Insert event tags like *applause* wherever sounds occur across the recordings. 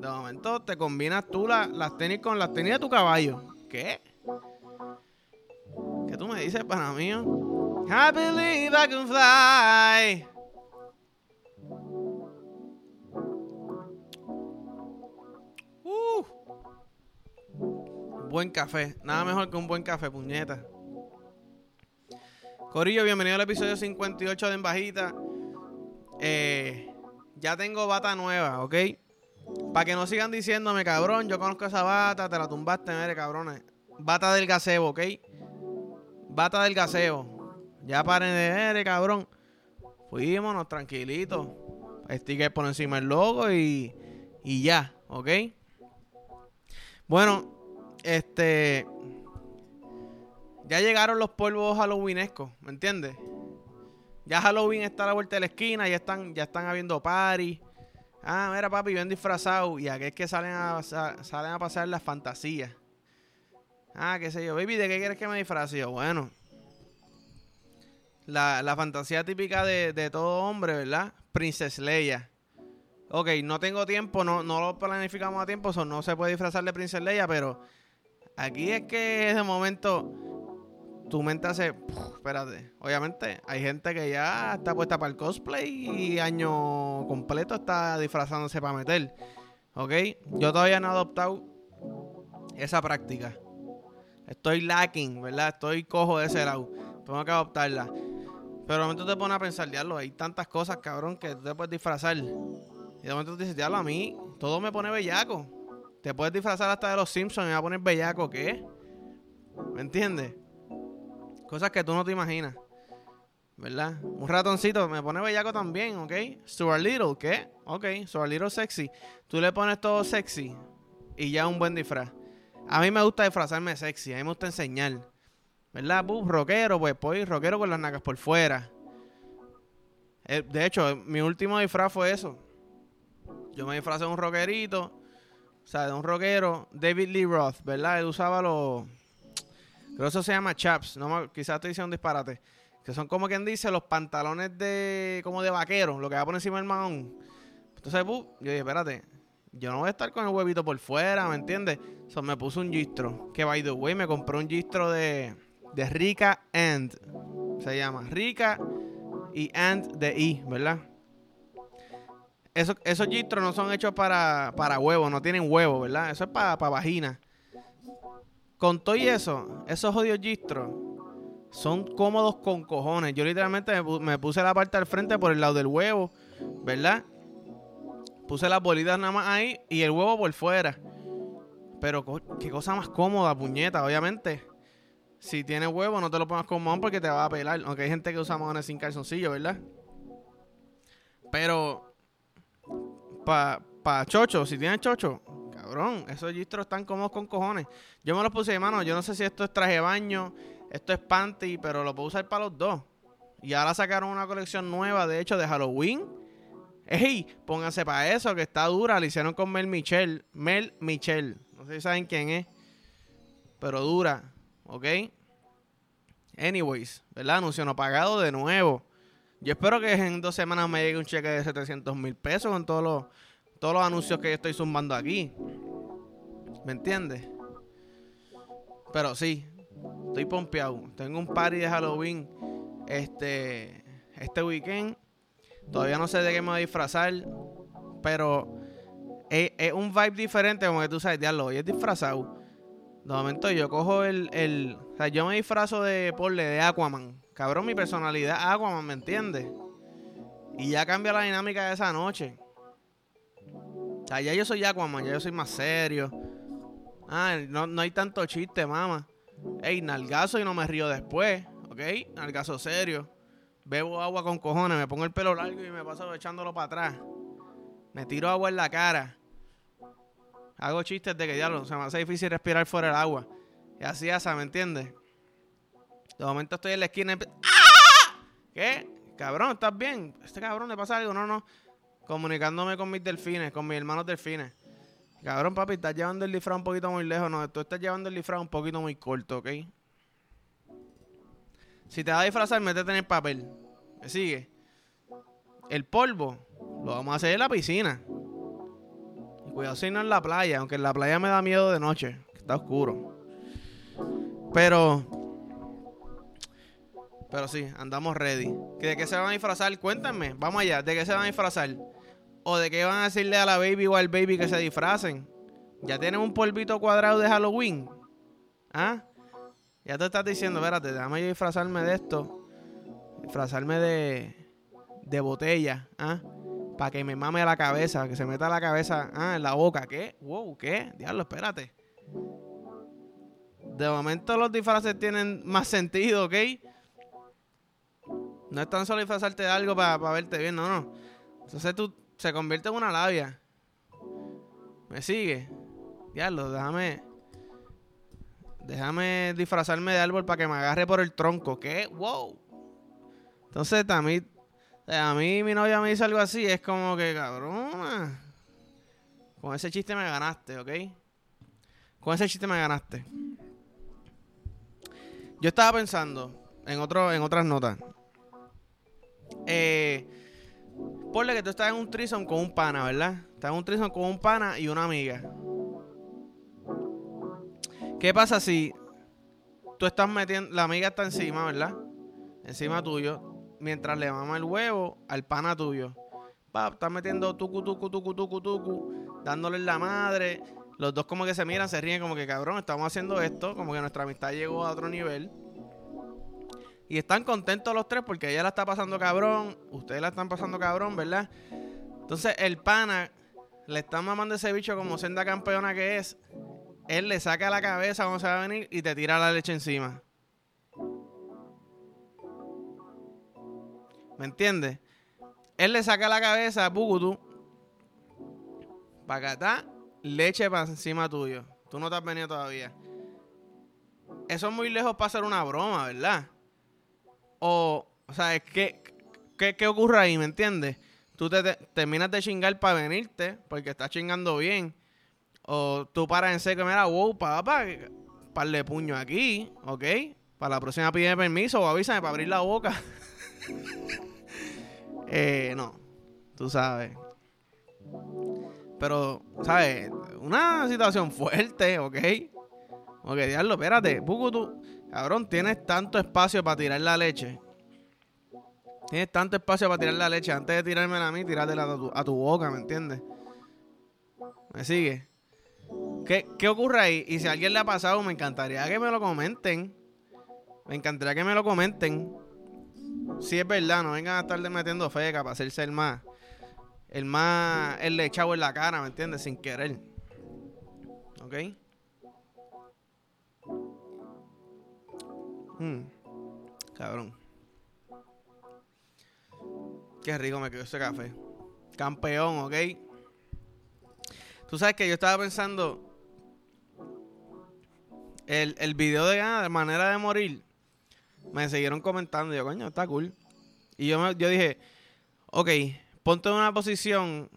De momento te combinas tú las tenis con las tenis de tu caballo. ¿Qué? ¿Qué tú me dices, para mí? I believe I can fly. Uh. Buen café. Nada mejor que un buen café, puñeta. Corillo, bienvenido al episodio 58 de En Bajita. Eh, ya tengo bata nueva, ¿ok? Para que no sigan diciéndome, cabrón, yo conozco esa bata, te la tumbaste, mire, cabrones. Bata del gaseo, ¿ok? Bata del gaseo. Ya paren de ver, cabrón. Fuímonos tranquilitos. Sticker por encima del logo y, y ya, ¿ok? Bueno, este. Ya llegaron los polvos halloweenescos, ¿me entiendes? Ya Halloween está a la vuelta de la esquina, ya están, ya están habiendo party. Ah, mira, papi, ven disfrazado. Y aquí es que salen a, salen a pasar las fantasías. Ah, qué sé yo. Baby, ¿de qué quieres que me disfrace? bueno. La, fantasía típica de, todo hombre, ¿verdad? Princess Leia. Ok, no tengo tiempo, no, no lo planificamos a tiempo, no se puede disfrazar de Princess Leia, pero aquí es que de momento tu mente hace, espérate, obviamente hay gente que ya está puesta para el cosplay y año completo está disfrazándose para meter. ¿Ok? Yo todavía no he adoptado esa práctica. Estoy lacking, ¿verdad? Estoy cojo de ese lado. Tengo que adoptarla. Pero de momento te pones a pensar, diablo, hay tantas cosas, cabrón, que tú te puedes disfrazar. Y de momento te dices, diablo, a mí todo me pone bellaco. Te puedes disfrazar hasta de los Simpsons y me va a poner bellaco, ¿qué? ¿Me entiendes? Cosas que tú no te imaginas. ¿Verdad? Un ratoncito me pone bellaco también, ¿ok? Stuart Little, ¿qué? Ok, Stuart Little sexy. Tú le pones todo sexy y ya un buen disfraz. A mí me gusta disfrazarme sexy, a mí me gusta enseñar. ¿Verdad? Buf, rockero, pues, pues, rockero con las nacas por fuera. Eh, de hecho, mi último disfraz fue eso. Yo me disfrazé de un rockerito, o sea, de un rockero, David Lee Roth, ¿verdad? Él usaba los pero eso se llama chaps. No, quizás estoy diciendo un disparate. Que son como quien dice los pantalones de como de vaquero, lo que va por encima del mahón. Entonces, yo dije, espérate, yo no voy a estar con el huevito por fuera, ¿me entiendes? So, me puse un gistro. Que by the way, me compré un gistro de, de Rica and. Se llama Rica y and de I, ¿verdad? Esos, esos gistros no son hechos para, para huevos, no tienen huevo, ¿verdad? Eso es para, para vagina. Con todo y eso, esos jodidos gistros son cómodos con cojones. Yo literalmente me, puse la parte al frente por el lado del huevo, ¿verdad? Puse las bolitas nada más ahí y el huevo por fuera. Pero qué cosa más cómoda, puñeta, obviamente. Si tienes huevo, no te lo pongas con mohón porque te va a pelar. Aunque hay gente que usa mojones sin calzoncillo, ¿verdad? Pero, para pa chocho, si tienes chocho, cabrón, esos gistros están cómodos con cojones. Yo me los puse, hermano, yo no sé si esto es traje de baño, esto es panty, pero lo puedo usar para los dos. Y ahora sacaron una colección nueva, de hecho, de Halloween. Ey, pónganse para eso, que está dura. La hicieron con Mel Michel. Mel Michel. No sé si saben quién es. Pero dura. ¿Ok? Anyways, ¿verdad? Anuncio no pagado de nuevo. Yo espero que en dos semanas me llegue un cheque de 700 mil pesos con todos los todos los anuncios que yo estoy zumbando aquí. ¿Me entiendes? Pero sí, estoy pompeado. Tengo un party de Halloween este, este weekend. Todavía no sé de qué me voy a disfrazar. Pero es, un vibe diferente, como que tú sabes, diablo, hoy es disfrazado. De momento yo cojo el, el. O sea, yo me disfrazo de porle, de Aquaman. Cabrón, mi personalidad Aquaman, ¿me entiendes? Y ya cambia la dinámica de esa noche. Allá yo soy Aquaman, ya yo soy más serio. Ah, no, no hay tanto chiste, mamá. Ey, nalgazo y no me río después, ¿ok? Nalgazo serio. Bebo agua con cojones, me pongo el pelo largo y me paso echándolo para atrás. Me tiro agua en la cara. Hago chistes de que ya lo, se me hace difícil respirar fuera del agua. Y así asa, ¿me entiendes? De momento estoy en la esquina y... ¡Ah! ¿Qué? Cabrón, ¿estás bien? Este cabrón le pasa algo. No, no comunicándome con mis delfines, con mis hermanos delfines. Cabrón, papi, estás llevando el disfraz un poquito muy lejos. No, tú estás llevando el disfraz un poquito muy corto, ¿ok? Si te vas a disfrazar, métete en el papel. ¿Me sigue? El polvo lo vamos a hacer en la piscina. Cuidado si no en la playa, aunque en la playa me da miedo de noche, que está oscuro. Pero. Pero sí, andamos ready. ¿De qué se van a disfrazar? Cuéntame, vamos allá. ¿De qué se van a disfrazar? ¿O de qué van a decirle a la baby o al baby que se disfracen? ¿Ya tienen un polvito cuadrado de Halloween? ¿Ah? Ya te estás diciendo, espérate, déjame yo disfrazarme de esto. Disfrazarme de. de botella, ¿ah? Para que me mame la cabeza, que se meta la cabeza, ¿ah? En la boca. ¿Qué? Wow, ¿qué? Diablo, espérate. De momento los disfraces tienen más sentido, ¿ok? No es tan solo disfrazarte de algo para verte bien, no, no. Entonces tú se convierte en una labia. ¿Me sigue? Diablo, déjame. Déjame disfrazarme de árbol para que me agarre por el tronco. ¿Qué? ¡Wow! Entonces, a mí, a mí mi novia me dice algo así. Es como que, cabrón. Con ese chiste me ganaste, ¿ok? Con ese chiste me ganaste. Yo estaba pensando en, otro, en otras notas. Eh, ponle que tú estás en un trison con un pana, ¿verdad? Estás en un trison con un pana y una amiga. ¿Qué pasa si tú estás metiendo, la amiga está encima, ¿verdad? Encima tuyo, mientras le mama el huevo al pana tuyo. Pa, estás metiendo tucu, tucu, tucu, tucu, tucu, dándole la madre, los dos como que se miran, se ríen como que cabrón, estamos haciendo esto, como que nuestra amistad llegó a otro nivel. Y están contentos los tres porque ella la está pasando cabrón, ustedes la están pasando cabrón, ¿verdad? Entonces el pana le está mamando ese bicho como senda campeona que es. Él le saca la cabeza cuando se va a venir y te tira la leche encima. ¿Me entiendes? Él le saca la cabeza a Pugutu. Para acá leche para encima tuyo. Tú no te has venido todavía. Eso es muy lejos para hacer una broma, ¿verdad? O, o sea, ¿qué, qué, ocurre ahí? ¿Me entiendes? Tú te, terminas de chingar para venirte porque estás chingando bien. O tú paras en seco y mira, wow, papá, parle puño aquí, ¿ok? Para la próxima pide permiso o avísame para abrir la boca. *laughs* eh, no, tú sabes. Pero, ¿sabes? Una situación fuerte, ¿ok? Ok, diablo, espérate. Puku, tú, cabrón, tienes tanto espacio para tirar la leche. Tienes tanto espacio para tirar la leche. Antes de tirármela a mí, tirártela a tu, a tu boca, ¿me entiendes? ¿Me sigue? ¿Qué, ¿Qué ocurre ahí? Y si a alguien le ha pasado, me encantaría que me lo comenten. Me encantaría que me lo comenten. Si es verdad, no vengan a estar metiendo feca para hacerse el más el más el echado en la cara, ¿me entiendes? Sin querer. ¿Ok? Hmm. Cabrón. Qué rico me quedó ese café. Campeón, ¿ok? Tú sabes que yo estaba pensando. El, el video de, ah, de manera de morir. Me siguieron comentando. Yo, coño, está cool. Y yo, yo dije, ok, ponte en una posición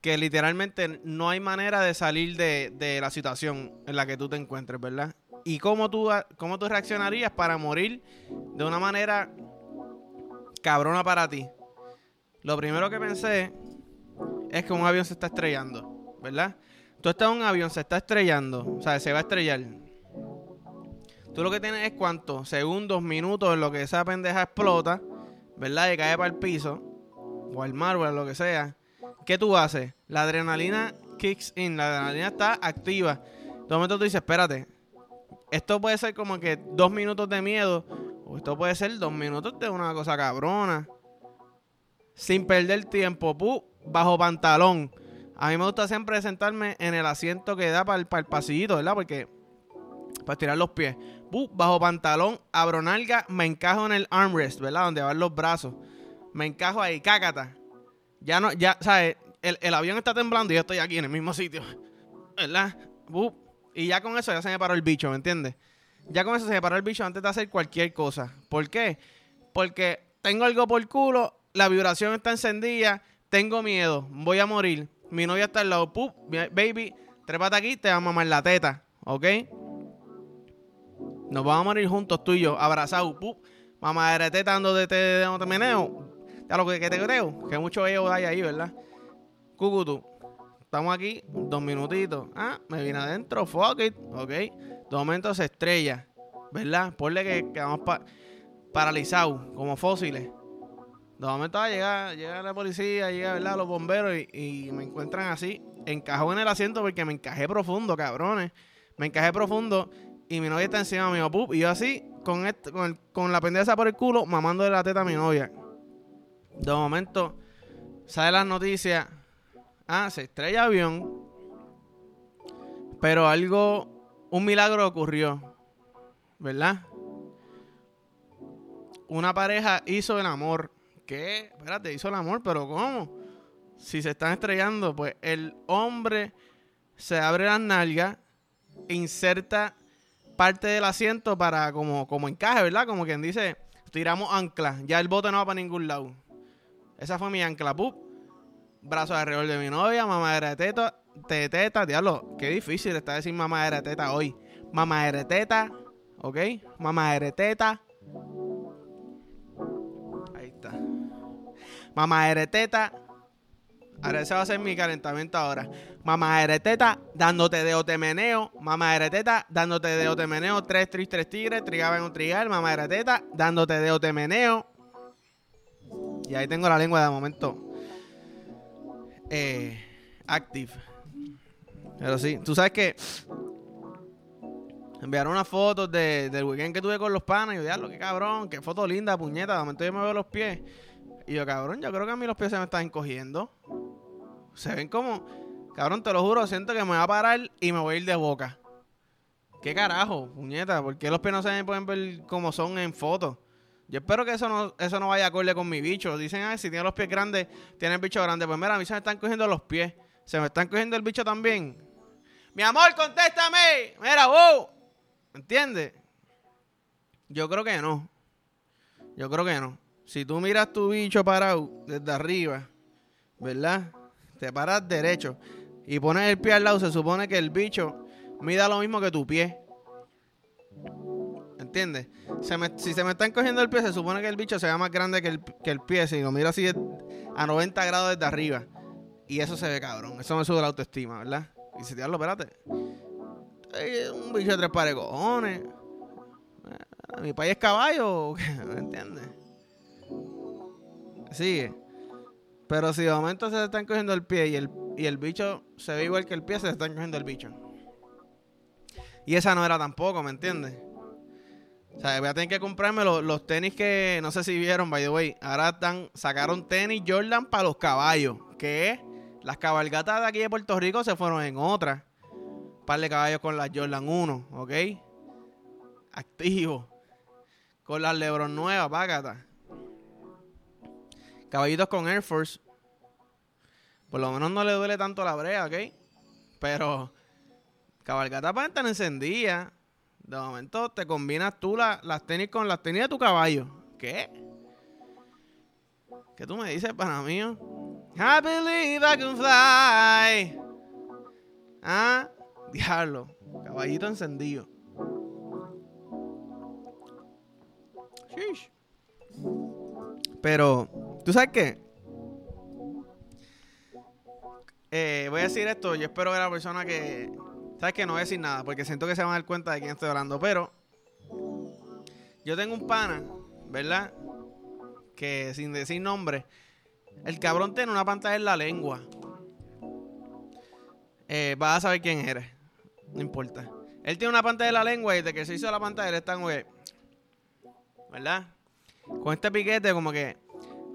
que literalmente no hay manera de salir de, la situación en la que tú te encuentres, ¿verdad? Y cómo tú, cómo tú reaccionarías para morir de una manera cabrona para ti. Lo primero que pensé es que un avión se está estrellando, ¿verdad? Tú estás en un avión, se está estrellando, o sea, se va a estrellar. Tú lo que tienes es cuántos segundos, minutos en lo que esa pendeja explota, ¿verdad? Y cae para el piso o al mar o lo que sea, ¿qué tú haces? La adrenalina kicks in, la adrenalina está activa. De momento tú dices, espérate, esto puede ser como que dos minutos de miedo, o esto puede ser dos minutos de una cosa cabrona. Sin perder tiempo, pu, bajo pantalón. A mí me gusta siempre sentarme en el asiento que da para el, para el pasillito, ¿verdad? Porque para tirar los pies. pu, bajo pantalón, abro nalga, me encajo en el armrest, ¿verdad? Donde van los brazos me encajo ahí, cácata. Ya no, ya, ¿sabes? El, avión está temblando y yo estoy aquí en el mismo sitio. *laughs* ¿Verdad? Y ya con eso ya se me paró el bicho, ¿me entiendes? Ya con eso se me paró el bicho antes de hacer cualquier cosa. ¿Por qué? Porque tengo algo por culo, la vibración está encendida, tengo miedo, voy a morir. Mi novia está al lado, ¡pup! baby, trépate aquí, te vamos a mamar la teta, ¿ok? Nos vamos a morir juntos tú y yo, abrazados, ¡pup! Mamá de teta dando de, de, de, meneo, ya lo que, te creo, que mucho ellos hay ahí, ¿verdad? Cucutu, estamos aquí, dos minutitos. Ah, me vine adentro, fuck it, ok. De momento se estrella, ¿verdad? Ponle que quedamos paralizados, como fósiles. De momento ah, llega, llega la policía, llega ¿verdad? los bomberos y, me encuentran así, encajado en el asiento porque me encajé profundo, cabrones. Me encajé profundo y mi novia está encima mío, pup, y yo así, con, con, con la pendeja por el culo, mamando de la teta a mi novia. De momento, sale las noticias. Ah, se estrella avión. Pero algo, un milagro ocurrió. ¿Verdad? Una pareja hizo el amor qué? Espérate, hizo el amor, pero ¿cómo? Si se están estrellando, pues el hombre se abre las nalgas, inserta parte del asiento para como, como encaje, ¿verdad? Como quien dice, tiramos ancla, ya el bote no va para ningún lado. Esa fue mi ancla, pup. Brazo alrededor de mi novia, mamadera de teta, de teta, diablo, qué difícil está decir mamadera de teta hoy. Mamadera de teta, ¿ok? Mamadera de teta Mamá Ereteta. Ahora ese va a ser mi calentamiento ahora. Mamá Ereteta dándote de otemeneo. Mamá Ereteta dándote de otemeneo. Tres tris, tres tigres. Trigaba en un trigal. Mamá Ereteta dándote de otemeneo. Y ahí tengo la lengua de momento. Eh, active. Pero sí, tú sabes que enviaron unas fotos de, del weekend que tuve con los panas. Y yo, diablo, qué cabrón, qué foto linda, puñeta. De momento yo me veo los pies. Y yo, cabrón, yo creo que a mí los pies se me están encogiendo. Se ven como, cabrón, te lo juro, siento que me va a parar y me voy a ir de boca. ¿Qué carajo, puñeta? ¿Por qué los pies no se pueden ver como son en fotos? Yo espero que eso no, eso no vaya acorde con mi bicho. Dicen, ah, si tiene los pies grandes, tiene el bicho grande. Pues mira, a mí se me están cogiendo los pies. Se me están cogiendo el bicho también. Mi amor, contéstame. Mira, wow. ¿Entiendes? Yo creo que no. Yo creo que no si tú miras tu bicho parado desde arriba, ¿verdad? Te paras derecho y pones el pie al lado, se supone que el bicho mida lo mismo que tu pie. ¿Entiendes? si se me están cogiendo el pie, se supone que el bicho sea más grande que el, que el pie. Si lo miro así a 90 grados desde arriba. Y eso se ve cabrón. Eso me sube la autoestima, ¿verdad? Y si te hablo, espérate. Un bicho de tres pares cojones. ¿Mi país es caballo? *laughs* ¿Me entiendes? Sigue. Pero si de momento se están cogiendo el pie y el, y el bicho se ve igual que el pie, se están cogiendo el bicho. Y esa no era tampoco, ¿me entiendes? O sea, voy a tener que comprarme los, tenis que no sé si vieron, by the way. Ahora están, sacaron tenis Jordan para los caballos. Que las cabalgatas de aquí de Puerto Rico se fueron en otra. Un par de caballos con las Jordan 1, ¿ok? Activo. Con las Lebron nuevas, págata. Caballitos con Air Force. Por lo menos no le duele tanto la brea, ¿ok? Pero cabalgata para estar encendida. De momento te combinas tú las tenis con las tenis de tu caballo. ¿Qué? ¿Qué tú me dices, para mí? I believe I can fly. Ah, *laughs* diablo. Caballito encendido. Pero ¿Tú sabes qué? Eh, voy a decir esto, yo espero que la persona que... ¿Sabes qué? No voy a decir nada porque siento que se van a dar cuenta de quién estoy hablando, pero... Yo tengo un pana, ¿verdad? Que sin decir nombre, el cabrón tiene una pantalla en la lengua. Eh, vas a saber quién eres. No importa. Él tiene una pantalla en la lengua y desde que se hizo la pantalla él está güey. ¿Verdad? Con este piquete como que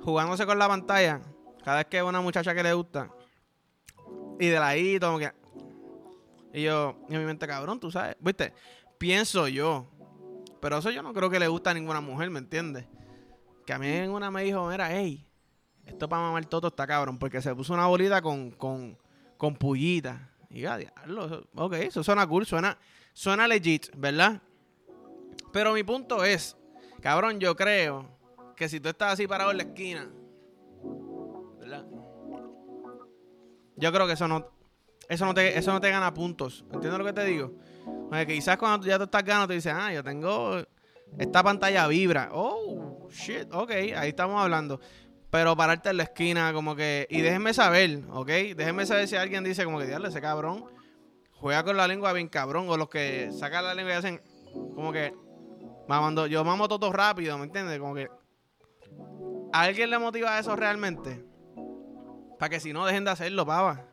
jugándose con la pantalla, cada vez que una muchacha que le gusta, y de ahí, como que. Y yo, en mi mente, cabrón, tú sabes, viste, pienso yo, pero eso yo no creo que le guste a ninguna mujer, ¿me entiendes? Que a mí una me dijo, mira, hey, esto para mamar todo está cabrón, porque se puso una bolita con, con, con pullita. Y ya, diablo, ok, eso suena cool, suena, suena legit, ¿verdad? Pero mi punto es, cabrón, yo creo que si tú estás así parado en la esquina, ¿verdad? Yo creo que eso no, eso no te, eso no te gana puntos. ¿Entiendes lo que te digo? que quizás cuando ya tú estás ganando, te dices, ah, yo tengo esta pantalla vibra. Oh, shit, ok, ahí estamos hablando. Pero pararte en la esquina, como que. Y déjenme saber, ¿ok? Déjenme saber si alguien dice, como que, diablo, ese cabrón juega con la lengua bien cabrón. O los que sacan la lengua y hacen, como que. Mamando, yo mamo todo rápido, ¿me entiendes? Como que. ¿A alguien le motiva eso realmente? Para que si no dejen de hacerlo, pava.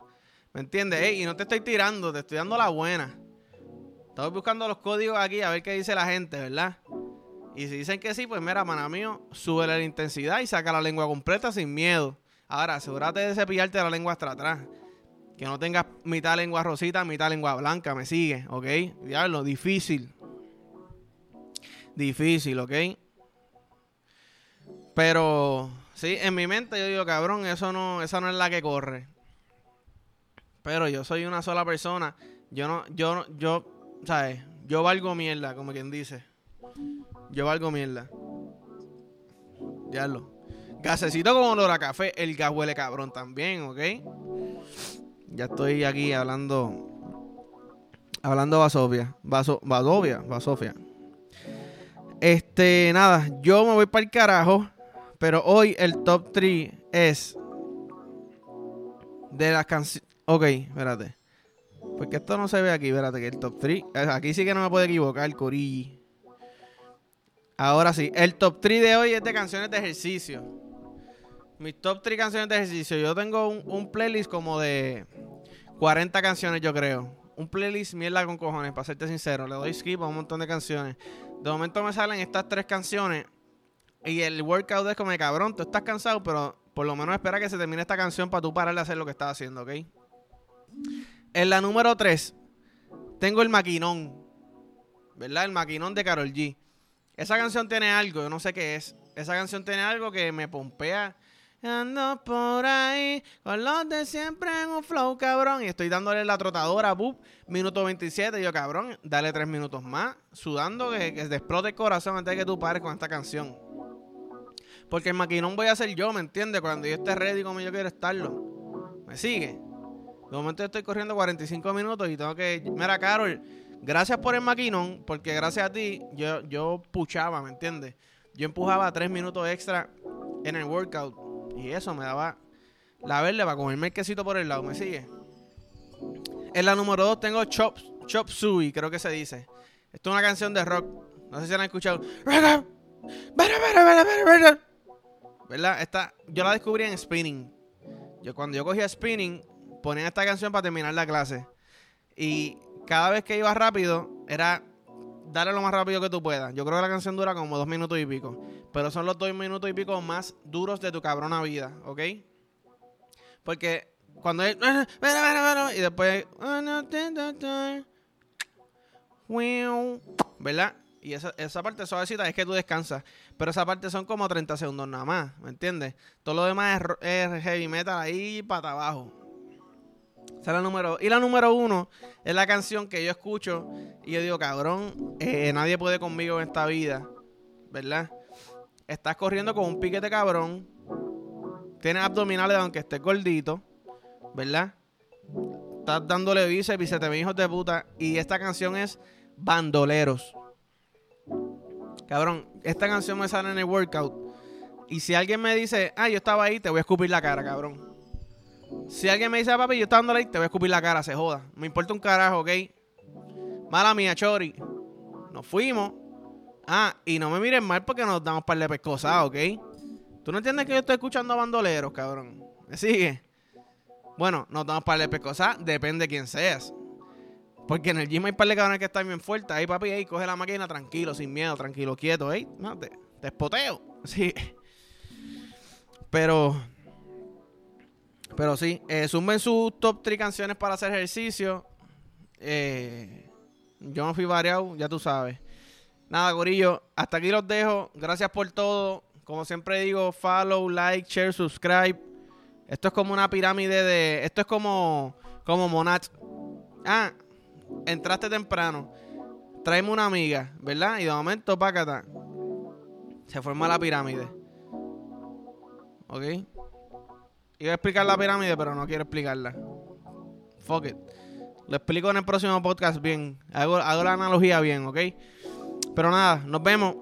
¿Me entiendes? y no te estoy tirando, te estoy dando la buena. Estoy buscando los códigos aquí a ver qué dice la gente, ¿verdad? Y si dicen que sí, pues mira, mana mío, sube la intensidad y saca la lengua completa sin miedo. Ahora, asegúrate de cepillarte la lengua hasta atrás. Que no tengas mitad lengua rosita, mitad lengua blanca, me sigue, ¿ok? Diablo, difícil. Difícil, ¿ok? Pero, sí, en mi mente yo digo, cabrón, eso no, esa no es la que corre. Pero yo soy una sola persona. Yo no, yo, yo, ¿sabes? Yo valgo mierda, como quien dice. Yo valgo mierda. Diablo. Gasecito con olor a café. El gas huele cabrón también, ¿ok? Ya estoy aquí hablando. Hablando Vasofia. Vaso, Vasofia. Vasofia. Este, nada. Yo me voy para el carajo. Pero hoy el top 3 es. De las canciones. Ok, espérate. Porque esto no se ve aquí, espérate, que el top 3. Aquí sí que no me puedo equivocar, Corilli. Ahora sí, el top 3 de hoy es de canciones de ejercicio. Mis top 3 canciones de ejercicio. Yo tengo un, playlist como de 40 canciones, yo creo. Un playlist mierda con cojones, para serte sincero. Le doy skip a un montón de canciones. De momento me salen estas tres canciones. Y el workout es como, cabrón, tú estás cansado, pero por lo menos espera que se termine esta canción para tú parar de hacer lo que estás haciendo, ¿ok? En la número 3, tengo el maquinón. ¿Verdad? El maquinón de Carol G. Esa canción tiene algo, yo no sé qué es. Esa canción tiene algo que me pompea. Ando por ahí con los de siempre en un flow, cabrón. Y estoy dándole la trotadora, bup, minuto 27. Y yo, cabrón, dale tres minutos más, sudando que, que te explote el corazón antes de que tú pares con esta canción. Porque el maquinón voy a ser yo, ¿me entiendes? Cuando yo esté ready como yo quiero estarlo. ¿Me sigue? De momento estoy corriendo 45 minutos y tengo que. Mira, Carol, gracias por el maquinón, porque gracias a ti yo, yo puchaba, ¿me entiendes? Yo empujaba tres minutos extra en el workout y eso me daba la verde para comerme el quesito por el lado, ¿me sigue? En la número dos tengo Chop, Chop Suey, creo que se dice. Esto es una canción de rock. No sé si la han escuchado. ¿Verdad? Esta, yo la descubrí en spinning. Yo cuando yo cogía spinning, ponía esta canción para terminar la clase. Y cada vez que iba rápido, era darle lo más rápido que tú puedas. Yo creo que la canción dura como dos minutos y pico. Pero son los dos minutos y pico más duros de tu cabrona vida, ¿ok? Porque cuando es... Y después... ¿Verdad? Y esa, esa parte suavecita es que tú descansas. Pero esa parte son como 30 segundos nada más, ¿me entiendes? Todo lo demás es, heavy metal ahí para abajo. Esa número. Y la número uno es la canción que yo escucho y yo digo, cabrón, eh, nadie puede conmigo en esta vida, ¿verdad? Estás corriendo con un piquete cabrón. Tienes abdominales aunque estés gordito, ¿verdad? Estás dándole bíceps y se te hijos de puta. Y esta canción es Bandoleros. Cabrón, esta canción me sale en el workout. Y si alguien me dice, ah, yo estaba ahí, te voy a escupir la cara, cabrón. Si alguien me dice, ah, papi, yo estaba dándole ahí, te voy a escupir la cara, se joda. Me importa un carajo, ¿ok? Mala mía, Chori. Nos fuimos. Ah, y no me miren mal porque nos damos par de pescosas, ¿ok? ¿Tú no entiendes que yo estoy escuchando a bandoleros, cabrón? ¿Me sigue? Bueno, nos damos par de pescosas, depende de quién seas. Porque en el gym hay par de cabrones que están bien fuertes. Ahí, papi, ahí coge la máquina tranquilo, sin miedo, tranquilo, quieto, ahí. No, te, te espoteo. *laughs* Sí. Pero. Pero sí, eh, sumen sus top 3 canciones para hacer ejercicio. Eh, yo me fui variado, ya tú sabes. Nada, Gorillo, hasta aquí los dejo. Gracias por todo. Como siempre digo, follow, like, share, subscribe. Esto es como una pirámide de. Esto es como. Como Monat. Ah, entraste temprano, tráeme una amiga, ¿verdad? Y de momento, pácata, se forma la pirámide. ¿Ok? Iba a explicar la pirámide, pero no quiero explicarla. Fuck it. Lo explico en el próximo podcast bien. Hago, la analogía bien, ¿ok? Pero nada, nos vemos.